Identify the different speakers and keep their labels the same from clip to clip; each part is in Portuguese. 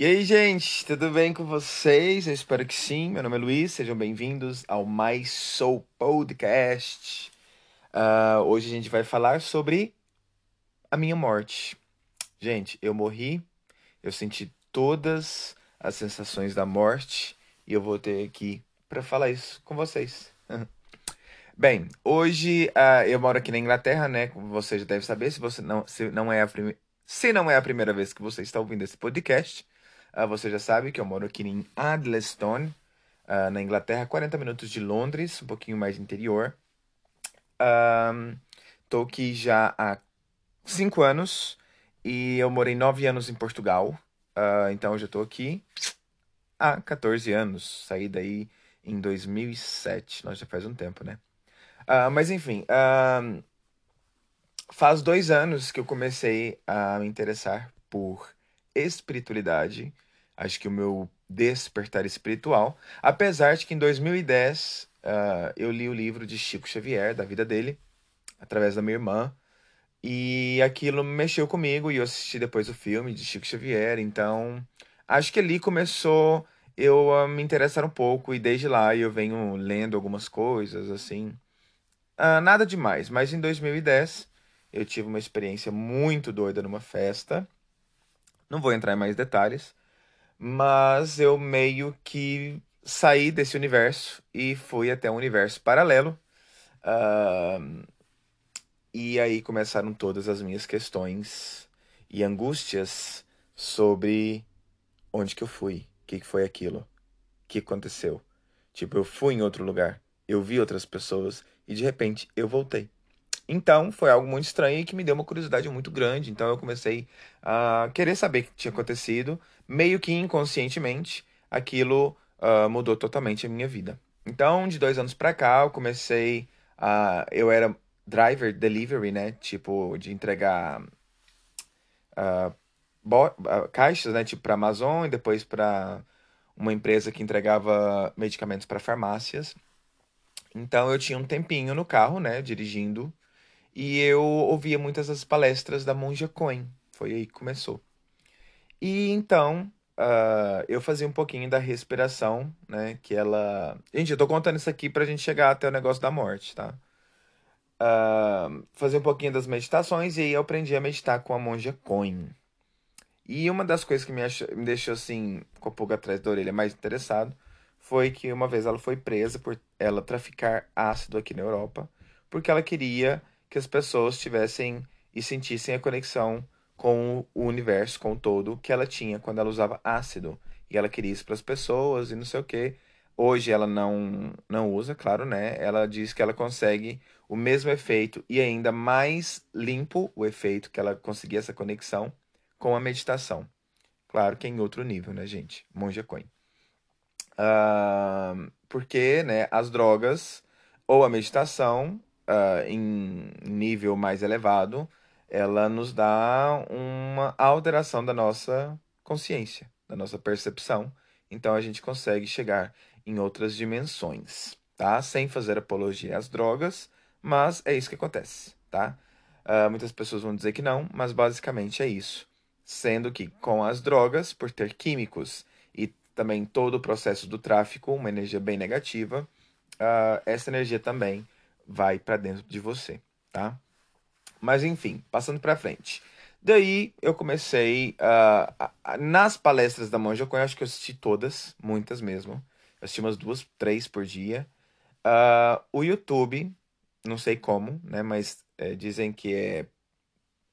Speaker 1: E aí, gente, tudo bem com vocês? Eu espero que sim. Meu nome é Luiz, sejam bem-vindos ao Mais Soul Podcast. Uh, hoje a gente vai falar sobre a minha morte. Gente, eu morri, eu senti todas as sensações da morte e eu vou ter aqui para falar isso com vocês. Bem, hoje uh, eu moro aqui na Inglaterra, né? Como você já deve saber, se você não, se não é a primeira. Se não é a primeira vez que você está ouvindo esse podcast, uh, você já sabe que eu moro aqui em Adlestone, uh, na Inglaterra, 40 minutos de Londres, um pouquinho mais interior. Estou aqui já há 5 anos e eu morei 9 anos em Portugal. então eu já estou aqui há 14 anos. Saí daí em 2007. Nós já faz um tempo, né? Uh, mas enfim, uh, faz dois anos que eu comecei a me interessar por espiritualidade. Acho que o meu despertar espiritual. Apesar de que em 2010 uh, ah, eu li o livro de Chico Xavier, da vida dele, através da minha irmã. E aquilo mexeu comigo e eu assisti depois o filme de Chico Xavier. Então, acho que ali começou eu a me interessar um pouco e desde lá eu venho lendo algumas coisas, assim. Uh, nada demais, mas em 2010 eu tive uma experiência muito doida numa festa. Não vou entrar em mais detalhes, mas eu meio que saí desse universo e fui até um universo paralelo. Uh, e aí começaram todas as minhas questões e angústias sobre onde que eu fui, o que, que foi aquilo, o que aconteceu. Tipo, eu fui em outro lugar, eu vi outras pessoas e de repente eu voltei. Então foi algo muito estranho e que me deu uma curiosidade muito grande. Então eu comecei a querer saber o que tinha acontecido, meio que inconscientemente aquilo uh, mudou totalmente a minha vida. Então de dois anos para cá eu comecei a. Eu era driver delivery, né? Tipo, de entregar uh, caixas, né? Tipo para Amazon e depois para uma empresa que entregava medicamentos para farmácias. Então eu tinha um tempinho no carro, né, dirigindo, e eu ouvia muitas das palestras da Monja Coen. Foi aí que começou. E então uh, eu fazia um pouquinho da respiração, né, que ela. Gente, eu tô contando isso aqui pra gente chegar até o negócio da morte, tá? Uh, fazia um pouquinho das meditações e aí eu aprendi a meditar com a Monja Coen. E uma das coisas que me, me deixou assim, com a pulga atrás da orelha, mais interessado foi que uma vez ela foi presa por ela traficar ácido aqui na Europa, porque ela queria que as pessoas tivessem e sentissem a conexão com o universo, com o todo que ela tinha quando ela usava ácido. E ela queria isso para as pessoas e não sei o que. Hoje ela não, não usa, claro, né? Ela diz que ela consegue o mesmo efeito e ainda mais limpo o efeito que ela conseguia essa conexão com a meditação. Claro que é em outro nível, né, gente? Monja Coin. Uh, porque né, as drogas ou a meditação uh, em nível mais elevado, ela nos dá uma alteração da nossa consciência, da nossa percepção. Então a gente consegue chegar em outras dimensões, tá? Sem fazer apologia às drogas, mas é isso que acontece, tá? Uh, muitas pessoas vão dizer que não, mas basicamente é isso. Sendo que com as drogas, por ter químicos também todo o processo do tráfico, uma energia bem negativa, uh, essa energia também vai para dentro de você, tá? Mas enfim, passando para frente. Daí eu comecei uh, nas palestras da Monja Coen, acho que eu assisti todas, muitas mesmo. Eu assisti umas duas, três por dia. Uh, o YouTube, não sei como, né? Mas é, dizem que é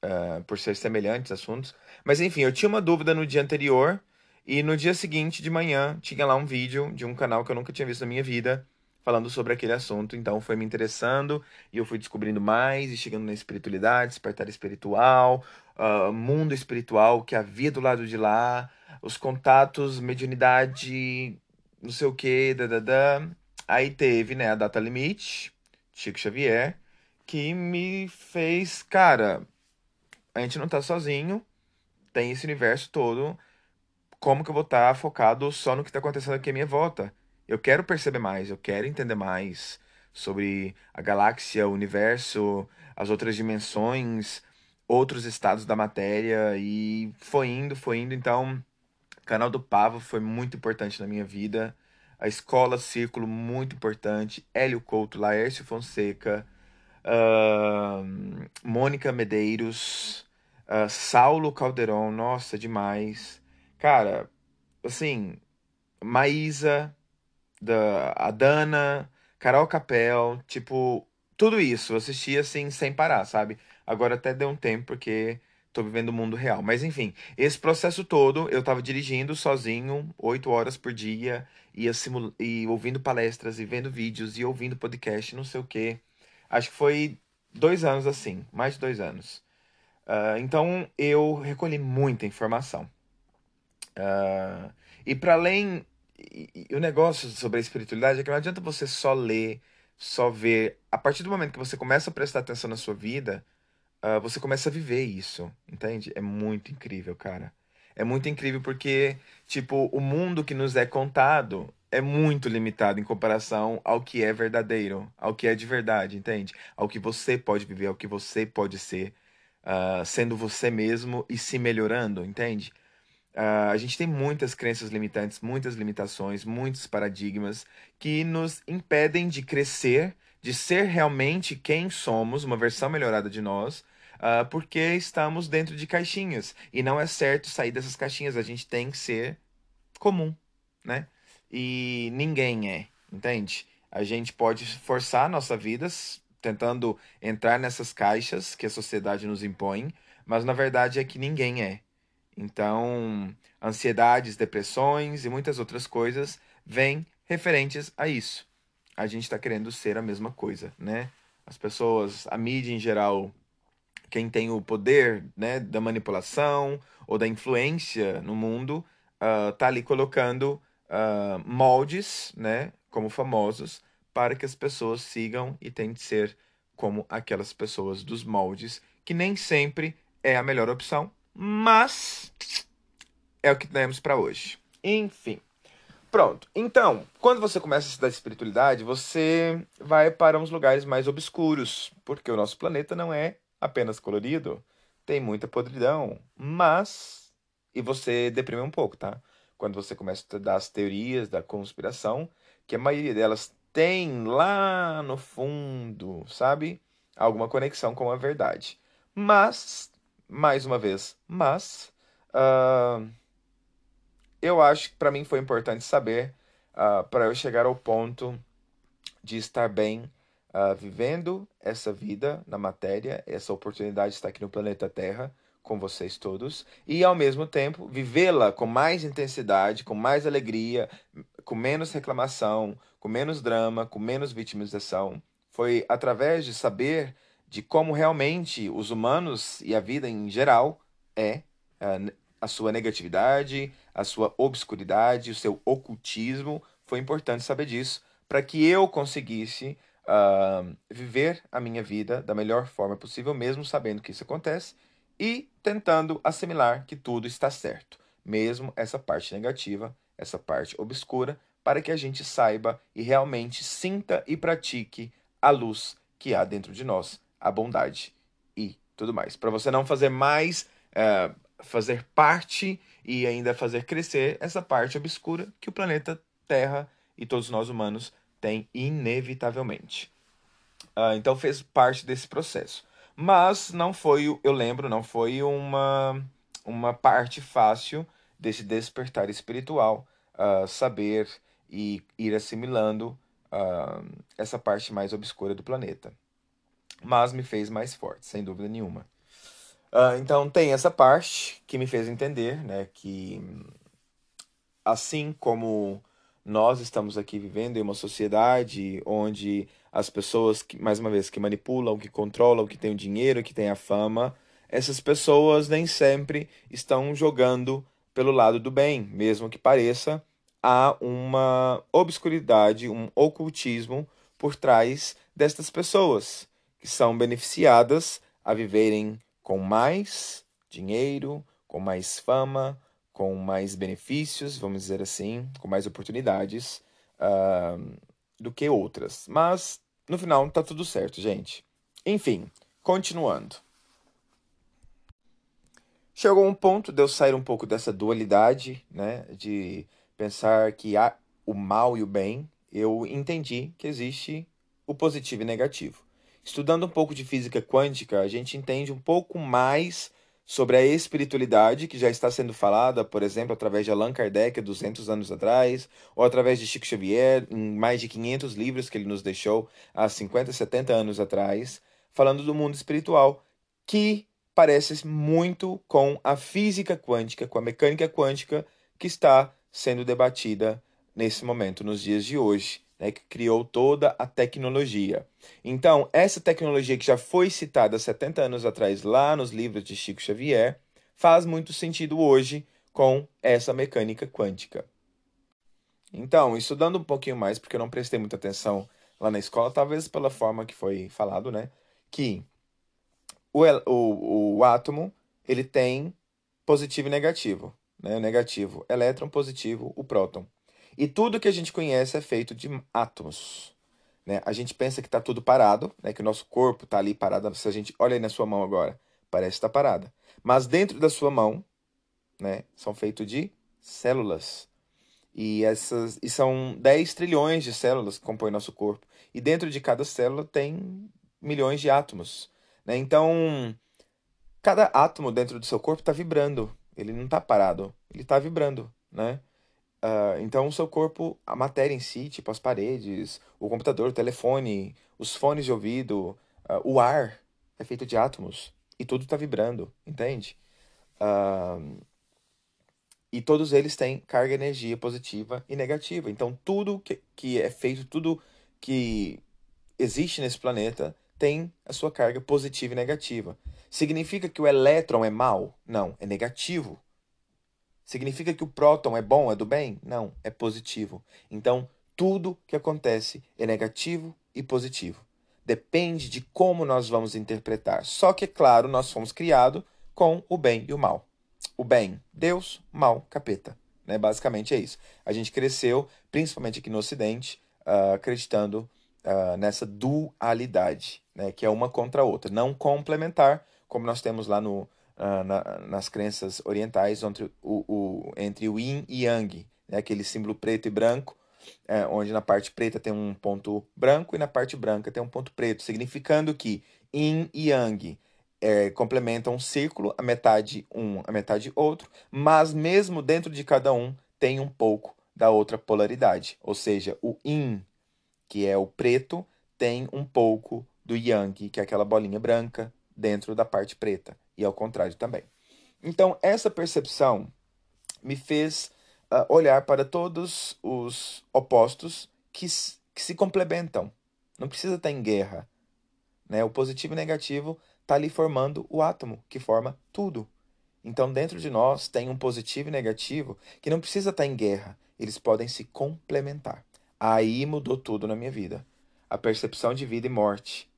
Speaker 1: uh, por ser semelhantes assuntos. Mas enfim, eu tinha uma dúvida no dia anterior e no dia seguinte, de manhã, tinha lá um vídeo de um canal que eu nunca tinha visto na minha vida, falando sobre aquele assunto. Então foi me interessando e eu fui descobrindo mais e chegando na espiritualidade, despertar espiritual, uh, mundo espiritual que havia do lado de lá, os contatos, mediunidade, não sei o que, da. Aí teve, né, a data limite, Chico Xavier, que me fez, cara, a gente não tá sozinho, tem esse universo todo como que eu vou estar tá focado só no que está acontecendo aqui à minha volta? Eu quero perceber mais, eu quero entender mais sobre a galáxia, o universo, as outras dimensões, outros estados da matéria e foi indo, foi indo. Então, canal do Pavo foi muito importante na minha vida. A escola Círculo, muito importante. Hélio Couto, Laércio Fonseca, uh, Mônica Medeiros, uh, Saulo Calderon, nossa, demais. Cara, assim, Maísa, da, a Dana, Carol Capel, tipo, tudo isso eu assisti assim sem parar, sabe? Agora até deu um tempo porque tô vivendo o mundo real. Mas enfim, esse processo todo eu tava dirigindo sozinho, oito horas por dia, ia simul... e ouvindo palestras, e vendo vídeos, e ouvindo podcast, não sei o quê. Acho que foi dois anos assim, mais de dois anos. Uh, então eu recolhi muita informação. Uh, e para além e, e o negócio sobre a espiritualidade é que não adianta você só ler, só ver. A partir do momento que você começa a prestar atenção na sua vida, uh, você começa a viver isso, entende? É muito incrível, cara. É muito incrível porque, tipo, o mundo que nos é contado é muito limitado em comparação ao que é verdadeiro, ao que é de verdade, entende? Ao que você pode viver, ao que você pode ser, uh, sendo você mesmo e se melhorando, entende? Uh, a gente tem muitas crenças limitantes, muitas limitações, muitos paradigmas que nos impedem de crescer, de ser realmente quem somos, uma versão melhorada de nós, uh, porque estamos dentro de caixinhas. E não é certo sair dessas caixinhas, a gente tem que ser comum, né? E ninguém é, entende? A gente pode forçar nossa vida tentando entrar nessas caixas que a sociedade nos impõe, mas na verdade é que ninguém é. Então, ansiedades, depressões e muitas outras coisas vêm referentes a isso. A gente está querendo ser a mesma coisa, né? As pessoas, a mídia em geral, quem tem o poder né, da manipulação ou da influência no mundo, uh, tá ali colocando uh, moldes, né, como famosos, para que as pessoas sigam e tentem ser como aquelas pessoas dos moldes, que nem sempre é a melhor opção, mas é o que temos para hoje. Enfim. Pronto. Então, quando você começa a estudar espiritualidade, você vai para uns lugares mais obscuros, porque o nosso planeta não é apenas colorido, tem muita podridão, mas e você deprime um pouco, tá? Quando você começa a estudar as teorias da conspiração, que a maioria delas tem lá no fundo, sabe? Alguma conexão com a verdade. Mas mais uma vez. Mas uh, eu acho que para mim foi importante saber uh, para eu chegar ao ponto de estar bem uh, vivendo essa vida na matéria, essa oportunidade de estar aqui no planeta Terra com vocês todos e ao mesmo tempo vivê-la com mais intensidade, com mais alegria, com menos reclamação, com menos drama, com menos vitimização. Foi através de saber de como realmente os humanos e a vida em geral é a, a sua negatividade, a sua obscuridade, o seu ocultismo. Foi importante saber disso para que eu conseguisse uh, viver a minha vida da melhor forma possível, mesmo sabendo que isso acontece e tentando assimilar que tudo está certo, mesmo essa parte negativa, essa parte obscura, para que a gente saiba e realmente sinta e pratique a luz que há dentro de nós a bondade e tudo mais. Para você não fazer mais, é, fazer parte e ainda fazer crescer essa parte obscura que o planeta Terra e todos nós humanos têm inevitavelmente. Uh, então fez parte desse processo. Mas não foi, eu lembro, não foi uma, uma parte fácil desse despertar espiritual, uh, saber e ir assimilando uh, essa parte mais obscura do planeta mas me fez mais forte, sem dúvida nenhuma. Uh, então tem essa parte que me fez entender, né, que assim como nós estamos aqui vivendo em uma sociedade onde as pessoas, que, mais uma vez, que manipulam, que controlam, que têm o dinheiro, que têm a fama, essas pessoas nem sempre estão jogando pelo lado do bem, mesmo que pareça, há uma obscuridade, um ocultismo por trás destas pessoas são beneficiadas a viverem com mais dinheiro, com mais fama, com mais benefícios, vamos dizer assim, com mais oportunidades uh, do que outras. Mas no final tá tudo certo, gente. Enfim, continuando. chegou um ponto de eu sair um pouco dessa dualidade, né, de pensar que há o mal e o bem, eu entendi que existe o positivo e negativo. Estudando um pouco de física quântica, a gente entende um pouco mais sobre a espiritualidade que já está sendo falada, por exemplo, através de Allan Kardec 200 anos atrás, ou através de Chico Xavier, em mais de 500 livros que ele nos deixou há 50, 70 anos atrás, falando do mundo espiritual, que parece muito com a física quântica, com a mecânica quântica que está sendo debatida nesse momento, nos dias de hoje né, que criou toda a tecnologia. Então, essa tecnologia que já foi citada 70 anos atrás lá nos livros de Chico Xavier, faz muito sentido hoje com essa mecânica quântica. Então, estudando um pouquinho mais, porque eu não prestei muita atenção lá na escola, talvez pela forma que foi falado, né, que o, o, o átomo ele tem positivo e negativo. Né? O negativo, elétron, positivo, o próton. E tudo que a gente conhece é feito de átomos. Né? A gente pensa que está tudo parado, né? que o nosso corpo está ali parado. Se a gente olha aí na sua mão agora, parece estar tá parada. Mas dentro da sua mão, né, são feitos de células. E, essas, e são 10 trilhões de células que compõem nosso corpo. E dentro de cada célula tem milhões de átomos. Né? Então, cada átomo dentro do seu corpo está vibrando. Ele não está parado, ele está vibrando. Né? Uh, então, o seu corpo, a matéria em si, tipo as paredes, o computador, o telefone, os fones de ouvido, uh, o ar, é feito de átomos. E tudo está vibrando, entende? Uh, e todos eles têm carga energia positiva e negativa. Então, tudo que, que é feito, tudo que existe nesse planeta tem a sua carga positiva e negativa. Significa que o elétron é mal? Não, é negativo. Significa que o próton é bom, é do bem? Não, é positivo. Então, tudo que acontece é negativo e positivo. Depende de como nós vamos interpretar. Só que, é claro, nós fomos criados com o bem e o mal. O bem, Deus, mal, capeta. Né? Basicamente é isso. A gente cresceu, principalmente aqui no Ocidente, uh, acreditando uh, nessa dualidade, né? que é uma contra a outra. Não complementar, como nós temos lá no, uh, na, nas crenças orientais entre o, o, entre o yin e yang, né? aquele símbolo preto e branco, é, onde na parte preta tem um ponto branco e na parte branca tem um ponto preto, significando que yin e yang é, complementam um círculo, a metade um, a metade outro, mas mesmo dentro de cada um tem um pouco da outra polaridade, ou seja, o yin, que é o preto, tem um pouco do yang, que é aquela bolinha branca dentro da parte preta e ao contrário também. Então, essa percepção me fez uh, olhar para todos os opostos que, que se complementam. Não precisa estar em guerra. Né? O positivo e negativo está ali formando o átomo, que forma tudo. Então, dentro de nós tem um positivo e negativo que não precisa estar em guerra. Eles podem se complementar. Aí mudou tudo na minha vida. A percepção de vida e morte.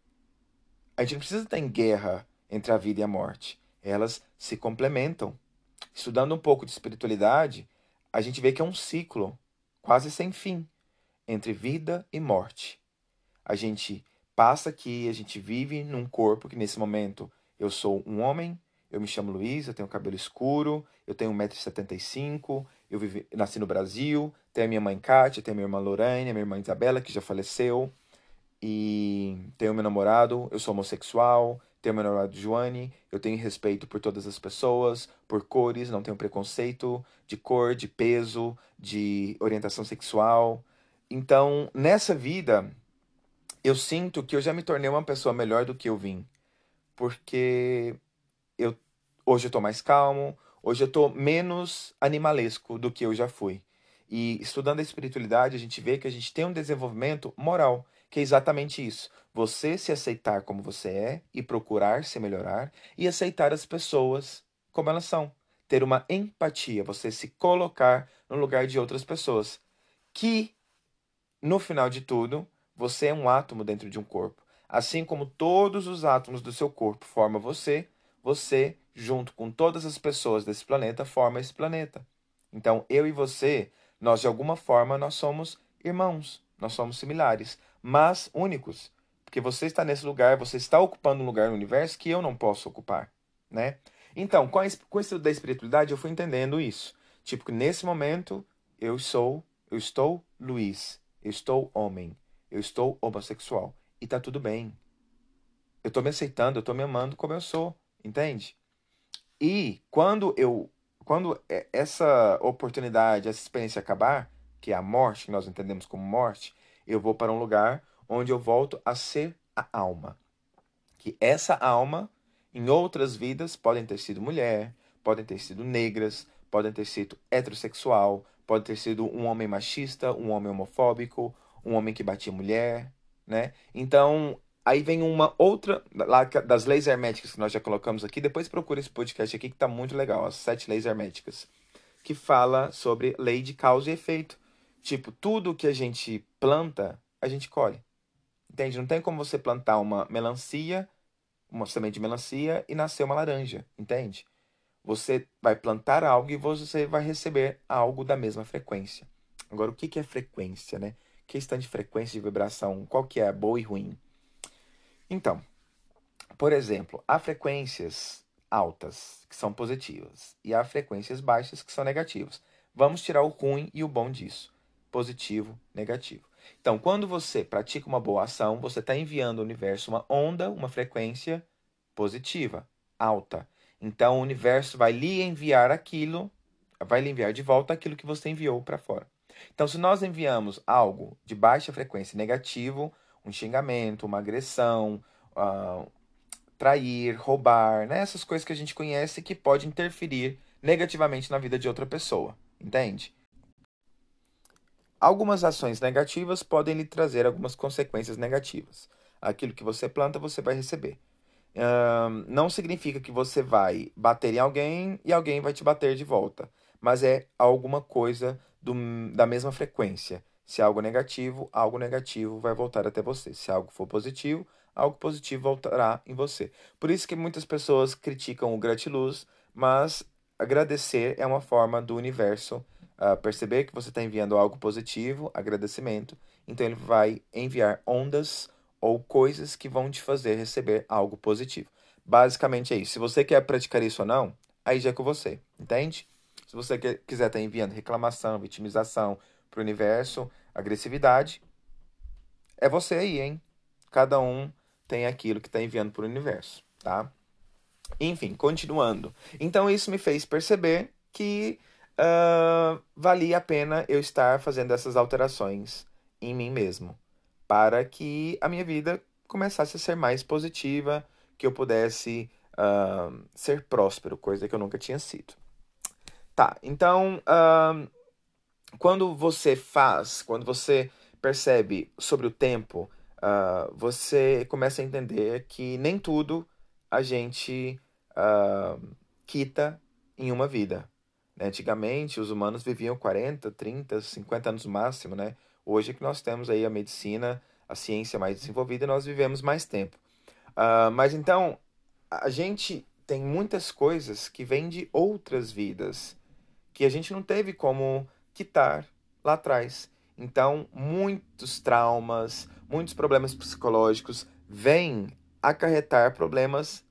Speaker 1: A gente não precisa estar em guerra entre a vida e a morte. Elas se complementam. Estudando um pouco de espiritualidade, a gente vê que é um ciclo quase sem fim entre vida e morte. A gente passa aqui, a gente vive num corpo que nesse momento eu sou um homem, eu me chamo Luiz, eu tenho cabelo escuro, eu tenho 1,75m, eu vivi, nasci no Brasil, tenho a minha mãe Kátia, tenho a minha irmã Lorraine, a minha irmã Isabela, que já faleceu, e tenho meu namorado, eu sou homossexual, tenho meu namorado Joane, eu tenho respeito por todas as pessoas, por cores, não tenho preconceito de cor, de peso, de orientação sexual. Então, nessa vida, eu sinto que eu já me tornei uma pessoa melhor do que eu vim. Porque eu hoje eu tô mais calmo, hoje eu tô menos animalesco do que eu já fui. E estudando a espiritualidade, a gente vê que a gente tem um desenvolvimento moral, que é exatamente isso. Você se aceitar como você é e procurar se melhorar e aceitar as pessoas como elas são. Ter uma empatia, você se colocar no lugar de outras pessoas. Que, no final de tudo, você é um átomo dentro de um corpo. Assim como todos os átomos do seu corpo formam você, você, junto com todas as pessoas desse planeta, forma esse planeta. Então, eu e você, nós de alguma forma nós somos irmãos, nós somos similares, mas únicos, porque você está nesse lugar, você está ocupando um lugar no universo que eu não posso ocupar, né? Então, com, a, com o estudo da espiritualidade, eu fui entendendo isso. Tipo, que nesse momento eu sou, eu estou Luiz, eu estou homem, eu estou homossexual. E tá tudo bem. Eu tô me aceitando, eu tô me amando como eu sou, entende? E quando eu quando essa oportunidade, essa experiência acabar, que é a morte, que nós entendemos como morte, eu vou para um lugar onde eu volto a ser a alma. Que essa alma, em outras vidas, podem ter sido mulher, podem ter sido negras, podem ter sido heterossexual, pode ter sido um homem machista, um homem homofóbico, um homem que batia mulher, né? Então, Aí vem uma outra, lá das leis herméticas que nós já colocamos aqui. Depois procura esse podcast aqui que tá muito legal, as sete leis herméticas. Que fala sobre lei de causa e efeito. Tipo, tudo que a gente planta, a gente colhe. Entende? Não tem como você plantar uma melancia, uma semente de melancia e nascer uma laranja. Entende? Você vai plantar algo e você vai receber algo da mesma frequência. Agora, o que é frequência, né? Questão de frequência de vibração, qual que é boa e ruim? Então, por exemplo, há frequências altas que são positivas e há frequências baixas que são negativas. Vamos tirar o ruim e o bom disso. Positivo, negativo. Então, quando você pratica uma boa ação, você está enviando ao universo uma onda, uma frequência positiva, alta. Então, o universo vai lhe enviar aquilo, vai lhe enviar de volta aquilo que você enviou para fora. Então, se nós enviamos algo de baixa frequência negativo, um xingamento, uma agressão, uh, trair, roubar, né? essas coisas que a gente conhece que pode interferir negativamente na vida de outra pessoa, entende? Algumas ações negativas podem lhe trazer algumas consequências negativas. Aquilo que você planta, você vai receber. Uh, não significa que você vai bater em alguém e alguém vai te bater de volta, mas é alguma coisa do, da mesma frequência. Se algo negativo, algo negativo vai voltar até você. Se algo for positivo, algo positivo voltará em você. Por isso que muitas pessoas criticam o gratiluz, mas agradecer é uma forma do universo uh, perceber que você está enviando algo positivo, agradecimento, então ele vai enviar ondas ou coisas que vão te fazer receber algo positivo. Basicamente é isso. Se você quer praticar isso ou não, aí já é com você, entende? Se você quer, quiser estar tá enviando reclamação, vitimização para o universo, agressividade, é você aí, hein? Cada um tem aquilo que está enviando para o universo, tá? Enfim, continuando. Então isso me fez perceber que uh, valia a pena eu estar fazendo essas alterações em mim mesmo, para que a minha vida começasse a ser mais positiva, que eu pudesse uh, ser próspero, coisa que eu nunca tinha sido. Tá, então uh, quando você faz, quando você percebe sobre o tempo, uh, você começa a entender que nem tudo a gente quita em uma vida. Né? Antigamente, os humanos viviam 40, 30, 50 anos no máximo, né? Hoje é que nós temos aí a medicina, a ciência mais desenvolvida, nós vivemos mais tempo. Uh, mas então, a gente tem muitas coisas que vêm de outras vidas, que a gente não teve como quitar lá atrás. Então, muitos traumas, muitos problemas psicológicos vêm acarretar problemas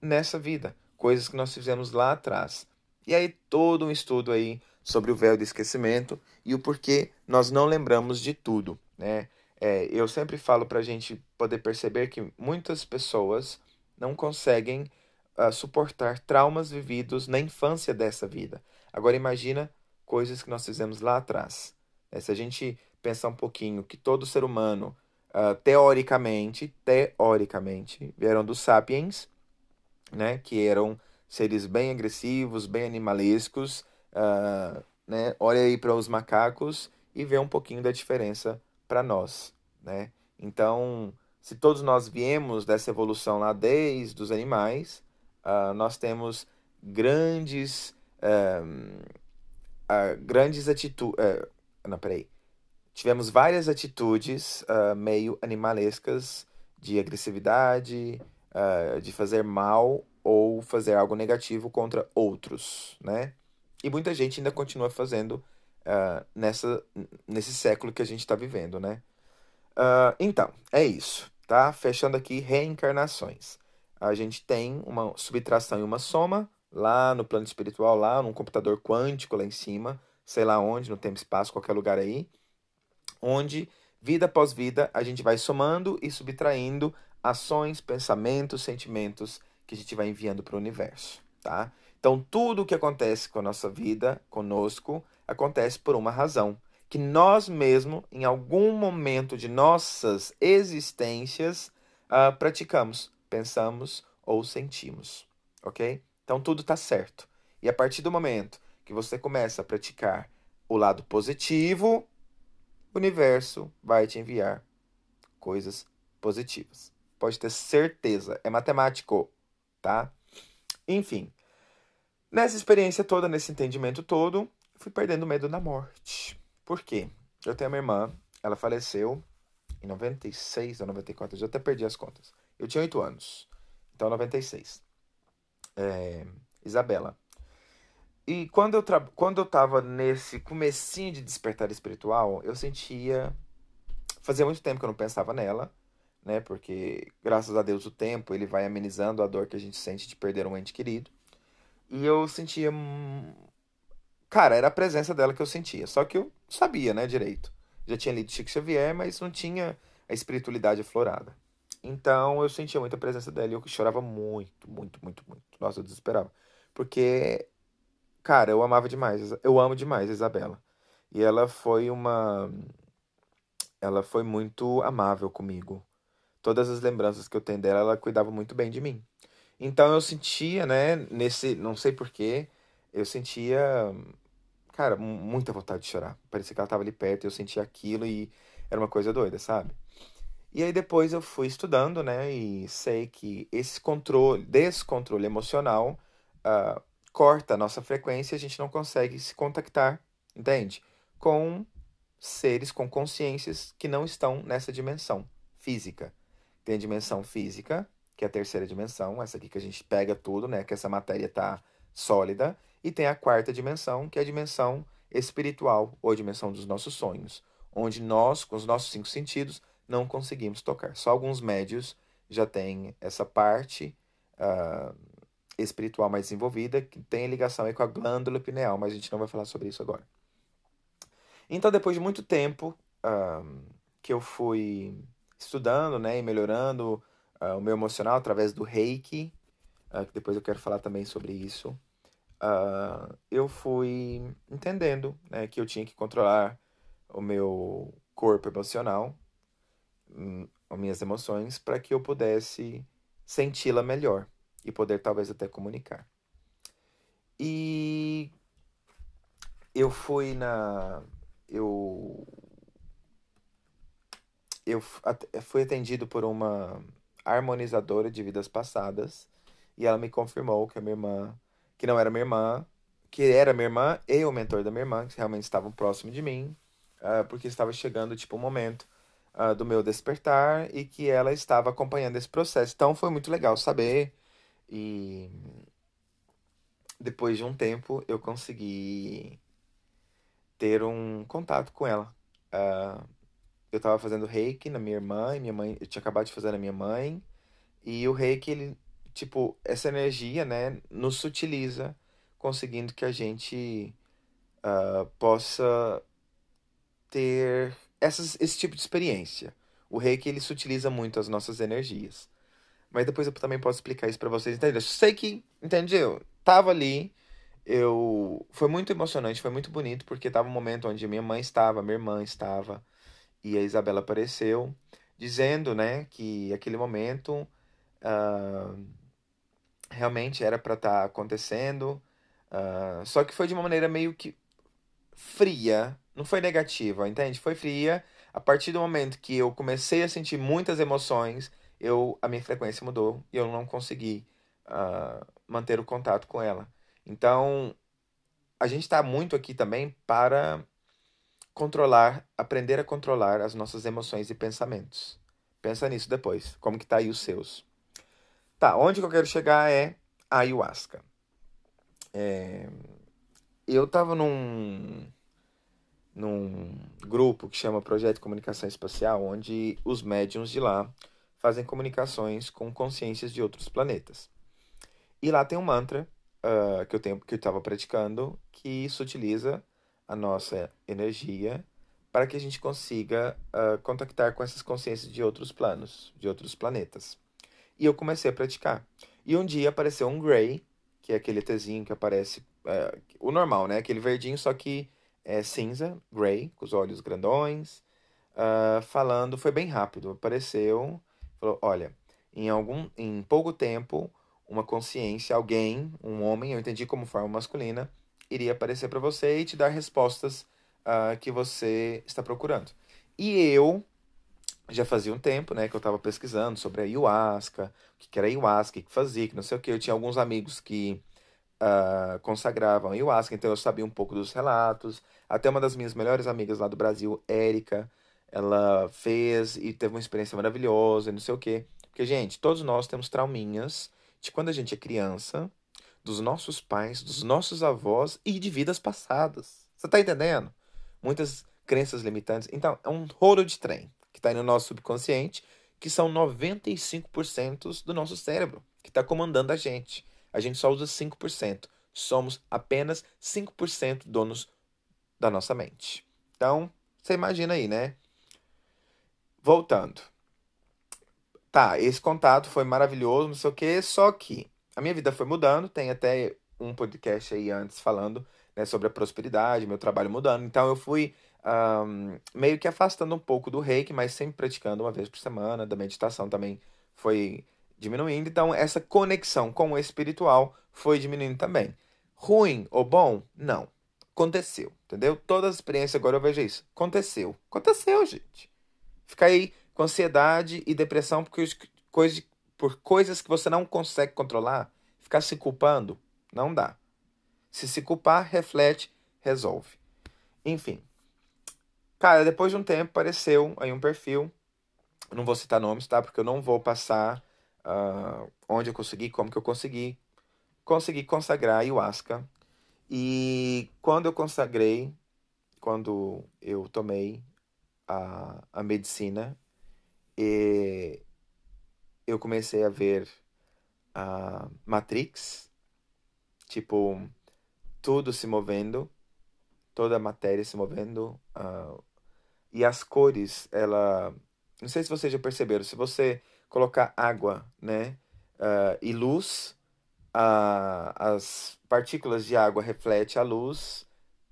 Speaker 1: nessa vida, coisas que nós fizemos lá atrás. E aí todo um estudo aí sobre o véu do esquecimento e o porquê nós não lembramos de tudo, né? É, eu sempre falo para a gente poder perceber que muitas pessoas não conseguem uh, suportar traumas vividos na infância dessa vida. Agora imagina coisas que nós fizemos lá atrás. É, se a gente pensar um pouquinho que todo ser humano, uh, teoricamente, teoricamente, vieram dos sapiens, né, que eram seres bem agressivos, bem animalescos, uh, né, olha aí para os macacos e vê um pouquinho da diferença para nós, né? Então, se todos nós viemos dessa evolução lá desde os animais, uh, nós temos grandes uh, grandes atitudes. Uh, não, peraí. Tivemos várias atitudes uh, meio animalescas de agressividade, de fazer mal ou fazer algo negativo contra outros, né? E muita gente ainda continua fazendo uh, nessa, nesse século que a gente está vivendo, né? então, é isso, tá? Fechando aqui, reencarnações. A gente tem uma subtração e uma soma, lá no plano espiritual, lá num computador quântico lá em cima, sei lá onde, no tempo espaço, qualquer lugar aí, onde vida após vida a gente vai somando e subtraindo ações, pensamentos, sentimentos que a gente vai enviando para o universo, tá? Então tudo o que acontece com a nossa vida, conosco, acontece por uma razão que nós mesmos, em algum momento de nossas existências, uh, praticamos, pensamos ou sentimos, ok? Então tudo está certo. E a partir do momento que você começa a praticar o lado positivo, o universo vai te enviar coisas positivas. Pode ter certeza, é matemático, tá? Enfim, nessa experiência toda, nesse entendimento todo, fui perdendo medo da morte. Por quê? Eu tenho uma irmã, ela faleceu em 96 ou 94, eu já até perdi as contas. Eu tinha 8 anos, então 96. É, Isabela. E quando eu, quando eu tava nesse comecinho de despertar espiritual, eu sentia... Fazia muito tempo que eu não pensava nela, né? Porque, graças a Deus, o tempo, ele vai amenizando a dor que a gente sente de perder um ente querido. E eu sentia Cara, era a presença dela que eu sentia. Só que eu sabia, né, direito. Já tinha lido Chico Xavier, mas não tinha a espiritualidade aflorada. Então eu sentia muita presença dela e eu chorava muito, muito, muito, muito. Nossa, eu desesperava. Porque, cara, eu amava demais. Eu amo demais a Isabela. E ela foi uma. Ela foi muito amável comigo. Todas as lembranças que eu tenho dela, ela cuidava muito bem de mim. Então eu sentia, né, nesse. Não sei porquê, eu sentia cara, muita vontade de chorar. Parecia que ela estava ali perto, eu sentia aquilo e era uma coisa doida, sabe? E aí depois eu fui estudando, né? E sei que esse controle, descontrole emocional, uh, corta a nossa frequência e a gente não consegue se contactar, entende? Com seres, com consciências que não estão nessa dimensão física. Tem a dimensão física, que é a terceira dimensão, essa aqui que a gente pega tudo, né? Que essa matéria tá sólida. E tem a quarta dimensão, que é a dimensão espiritual, ou a dimensão dos nossos sonhos, onde nós, com os nossos cinco sentidos, não conseguimos tocar. Só alguns médios já têm essa parte uh, espiritual mais desenvolvida, que tem ligação aí com a glândula pineal, mas a gente não vai falar sobre isso agora. Então, depois de muito tempo uh, que eu fui estudando né, e melhorando uh, o meu emocional através do reiki, que depois eu quero falar também sobre isso, uh, eu fui entendendo né, que eu tinha que controlar o meu corpo emocional, hum, as minhas emoções, para que eu pudesse senti-la melhor e poder talvez até comunicar. E eu fui na. Eu. Eu fui atendido por uma harmonizadora de vidas passadas e ela me confirmou que a minha irmã que não era minha irmã, que era minha irmã e o mentor da minha irmã, que realmente estavam próximos de mim, uh, porque estava chegando, tipo, o um momento uh, do meu despertar e que ela estava acompanhando esse processo. Então foi muito legal saber e depois de um tempo eu consegui ter um contato com ela. Uh, eu estava fazendo reiki na minha irmã e minha mãe, eu tinha acabado de fazer na minha mãe, e o reiki ele tipo, essa energia, né, nos sutiliza, conseguindo que a gente uh, possa ter essas, esse tipo de experiência. O reiki, ele sutiliza muito as nossas energias. Mas depois eu também posso explicar isso para vocês entenderem. Sei que, entendeu? Tava ali, eu... Foi muito emocionante, foi muito bonito, porque tava um momento onde minha mãe estava, minha irmã estava, e a Isabela apareceu, dizendo, né, que aquele momento... Uh realmente era para estar tá acontecendo. Uh, só que foi de uma maneira meio que fria. Não foi negativa, entende? Foi fria. A partir do momento que eu comecei a sentir muitas emoções, eu a minha frequência mudou e eu não consegui uh, manter o contato com ela. Então, a gente está muito aqui também para controlar, aprender a controlar as nossas emoções e pensamentos. Pensa nisso depois, como que tá aí os seus. Tá, onde que eu quero chegar é a ayahuasca. É, eu tava num, num grupo que chama Projeto Comunicação Espacial, onde os médiums de lá fazem comunicações com consciências de outros planetas. E lá tem um mantra uh, que eu que eu estava praticando, que isso utiliza a nossa energia para que a gente consiga uh, contactar com essas consciências de outros planos, de outros planetas. E eu comecei a praticar. E um dia apareceu um Grey, que é aquele tezinho que aparece, uh, o normal, né? Aquele verdinho, só que é cinza, Grey, com os olhos grandões, uh, falando, foi bem rápido. Apareceu, falou: olha, em algum, em pouco tempo, uma consciência, alguém, um homem, eu entendi como forma masculina, iria aparecer para você e te dar respostas uh, que você está procurando. E eu já fazia um tempo, né, que eu estava pesquisando sobre a ayahuasca, o que era ayahuasca, o que fazia, que não sei o que. Eu tinha alguns amigos que uh, consagravam ayahuasca, então eu sabia um pouco dos relatos. Até uma das minhas melhores amigas lá do Brasil, Érica, ela fez e teve uma experiência maravilhosa, não sei o que. Porque, gente, todos nós temos trauminhas de quando a gente é criança, dos nossos pais, dos nossos avós e de vidas passadas. Você tá entendendo? Muitas crenças limitantes. Então, é um rolo de trem que está no nosso subconsciente, que são 95% do nosso cérebro, que está comandando a gente. A gente só usa 5%. Somos apenas 5% donos da nossa mente. Então, você imagina aí, né? Voltando. Tá, esse contato foi maravilhoso, não sei o quê, só que a minha vida foi mudando, tem até um podcast aí antes falando né, sobre a prosperidade, meu trabalho mudando. Então eu fui um, meio que afastando um pouco do reiki, mas sempre praticando uma vez por semana, da meditação também foi diminuindo. Então essa conexão com o espiritual foi diminuindo também. Ruim ou bom? Não. Aconteceu, entendeu? Todas as experiências agora eu vejo isso. Aconteceu. Aconteceu, gente. Fica aí com ansiedade e depressão porque coisas, por coisas que você não consegue controlar, ficar se culpando, não dá. Se se culpar, reflete, resolve. Enfim. Cara, depois de um tempo apareceu aí um perfil. não vou citar nomes, tá? Porque eu não vou passar uh, onde eu consegui, como que eu consegui. Consegui consagrar ayahuasca. E quando eu consagrei, quando eu tomei a, a medicina, e eu comecei a ver a Matrix, tipo, tudo se movendo, toda a matéria se movendo, uh, e as cores, ela. Não sei se vocês já perceberam, se você colocar água, né, uh, e luz, uh, as partículas de água refletem a luz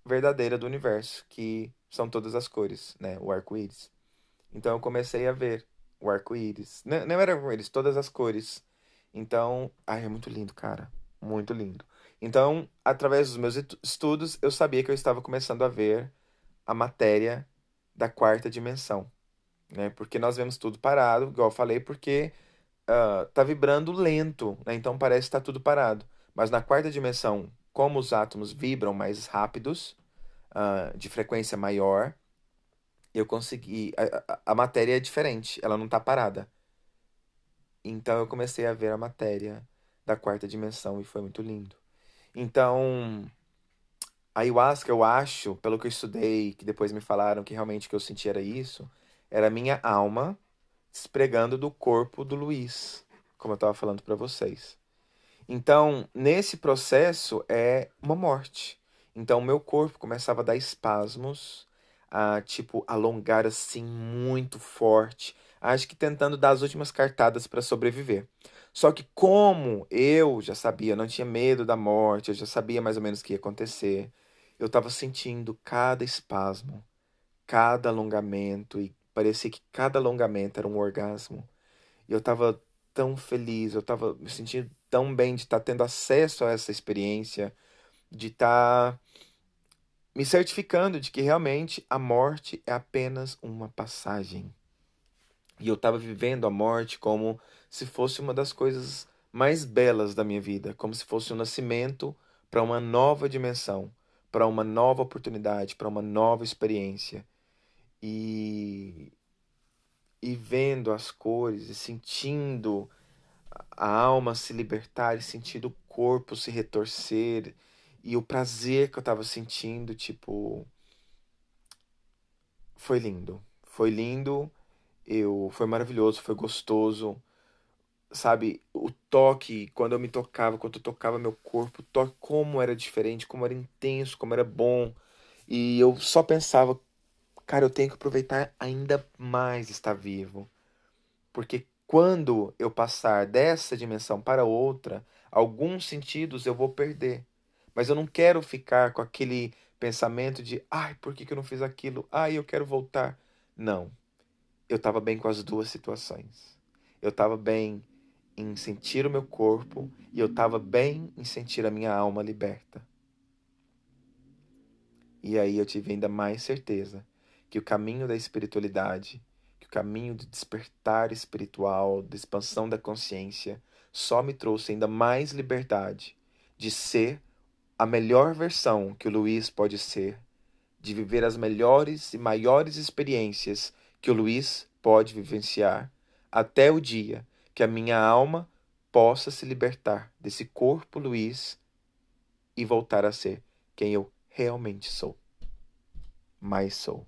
Speaker 1: verdadeira do universo, que são todas as cores, né, o arco-íris. Então eu comecei a ver o arco-íris. Não, não era arco-íris, todas as cores. Então, ai, é muito lindo, cara. Muito lindo. Então, através dos meus estudos, eu sabia que eu estava começando a ver a matéria da quarta dimensão. Né? Porque nós vemos tudo parado, igual eu falei, porque uh, tá vibrando lento, né? então parece que está tudo parado. Mas na quarta dimensão, como os átomos vibram mais rápidos, uh, de frequência maior, eu consegui. A, a, a matéria é diferente, ela não está parada. Então eu comecei a ver a matéria da quarta dimensão e foi muito lindo. Então, a ayahuasca, eu acho, pelo que eu estudei, que depois me falaram que realmente o que eu senti era isso, era minha alma despregando do corpo do Luiz, como eu estava falando para vocês. Então, nesse processo é uma morte. Então, meu corpo começava a dar espasmos, a tipo alongar assim muito forte, acho que tentando dar as últimas cartadas para sobreviver. Só que como eu já sabia, não tinha medo da morte, eu já sabia mais ou menos o que ia acontecer, eu estava sentindo cada espasmo, cada alongamento e parecia que cada alongamento era um orgasmo. E eu estava tão feliz, eu estava me sentindo tão bem de estar tá tendo acesso a essa experiência, de estar tá me certificando de que realmente a morte é apenas uma passagem. E eu estava vivendo a morte como se fosse uma das coisas mais belas da minha vida, como se fosse um nascimento para uma nova dimensão, para uma nova oportunidade, para uma nova experiência. E e vendo as cores e sentindo a alma se libertar e sentindo o corpo se retorcer e o prazer que eu tava sentindo, tipo. Foi lindo. Foi lindo. Eu, foi maravilhoso, foi gostoso. sabe, o toque, quando eu me tocava, quando eu tocava meu corpo, toque, como era diferente, como era intenso, como era bom. E eu só pensava, cara, eu tenho que aproveitar ainda mais estar vivo. Porque quando eu passar dessa dimensão para outra, alguns sentidos eu vou perder. Mas eu não quero ficar com aquele pensamento de, ai, por que, que eu não fiz aquilo? Ai, eu quero voltar. Não. Eu estava bem com as duas situações. Eu estava bem em sentir o meu corpo e eu estava bem em sentir a minha alma liberta. E aí eu tive ainda mais certeza que o caminho da espiritualidade, que o caminho do despertar espiritual, da expansão da consciência, só me trouxe ainda mais liberdade de ser a melhor versão que o Luiz pode ser, de viver as melhores e maiores experiências que o Luiz pode vivenciar, até o dia que a minha alma possa se libertar desse corpo Luiz e voltar a ser quem eu realmente sou. Mas sou.